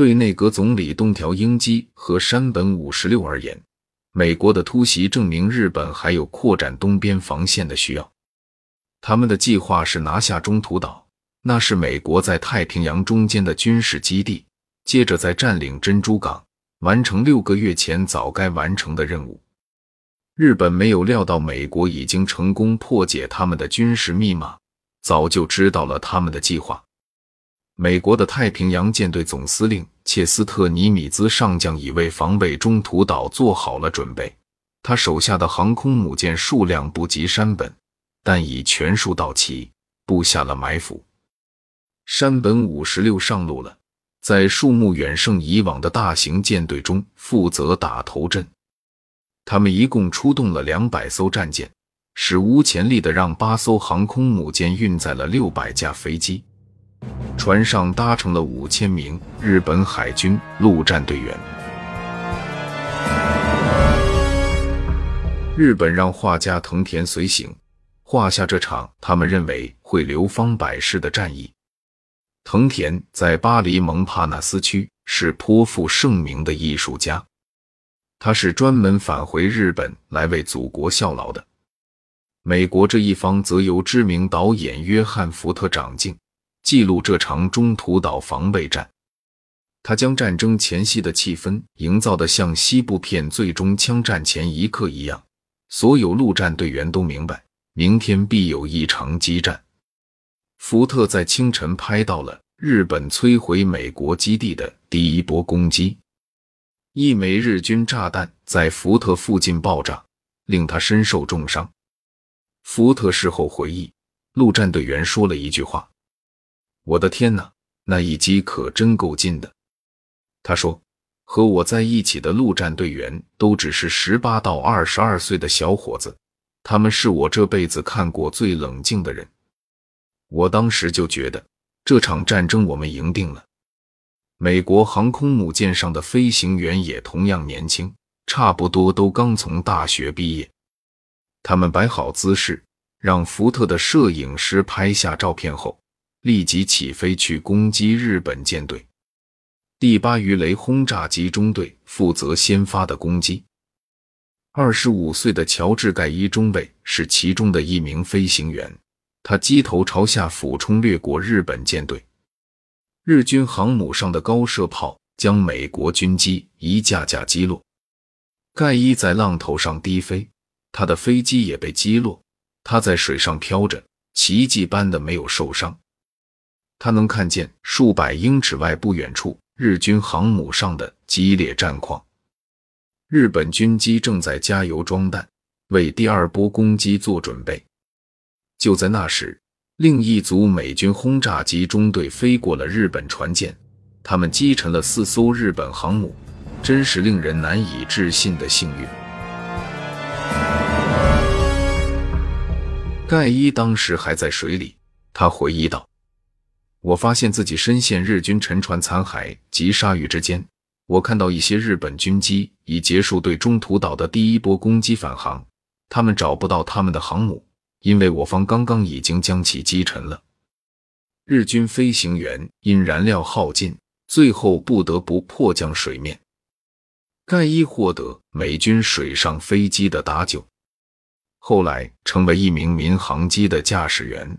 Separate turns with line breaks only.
对内阁总理东条英机和山本五十六而言，美国的突袭证明日本还有扩展东边防线的需要。他们的计划是拿下中途岛，那是美国在太平洋中间的军事基地，接着再占领珍珠港，完成六个月前早该完成的任务。日本没有料到美国已经成功破解他们的军事密码，早就知道了他们的计划。美国的太平洋舰队总司令切斯特尼米兹上将已为防卫中途岛做好了准备，他手下的航空母舰数量不及山本。但已全数到齐，布下了埋伏。山本五十六上路了，在数目远胜以往的大型舰队中负责打头阵。他们一共出动了两百艘战舰，史无前例的让八艘航空母舰运载了六百架飞机，船上搭乘了五千名日本海军陆战队员。日本让画家藤田随行。画下这场他们认为会流芳百世的战役。藤田在巴黎蒙帕纳斯区是颇负盛名的艺术家，他是专门返回日本来为祖国效劳的。美国这一方则由知名导演约翰·福特掌镜，记录这场中途岛防备战。他将战争前夕的气氛营造得像西部片最终枪战前一刻一样，所有陆战队员都明白。明天必有一场激战。福特在清晨拍到了日本摧毁美国基地的第一波攻击，一枚日军炸弹在福特附近爆炸，令他身受重伤。福特事后回忆，陆战队员说了一句话：“我的天哪，那一击可真够劲的。”他说：“和我在一起的陆战队员都只是十八到二十二岁的小伙子。”他们是我这辈子看过最冷静的人。我当时就觉得这场战争我们赢定了。美国航空母舰上的飞行员也同样年轻，差不多都刚从大学毕业。他们摆好姿势，让福特的摄影师拍下照片后，立即起飞去攻击日本舰队。第八鱼雷轰炸机中队负责先发的攻击。二十五岁的乔治·盖伊中尉是其中的一名飞行员，他机头朝下俯冲掠过日本舰队，日军航母上的高射炮将美国军机一架架击落。盖伊在浪头上低飞，他的飞机也被击落，他在水上飘着，奇迹般的没有受伤。他能看见数百英尺外不远处日军航母上的激烈战况。日本军机正在加油装弹，为第二波攻击做准备。就在那时，另一组美军轰炸机中队飞过了日本船舰，他们击沉了四艘日本航母，真是令人难以置信的幸运。盖伊当时还在水里，他回忆道：“我发现自己深陷日军沉船残骸及鲨鱼之间。”我看到一些日本军机已结束对中途岛的第一波攻击返航，他们找不到他们的航母，因为我方刚刚已经将其击沉了。日军飞行员因燃料耗尽，最后不得不迫降水面。盖伊获得美军水上飞机的搭救，后来成为一名民航机的驾驶员。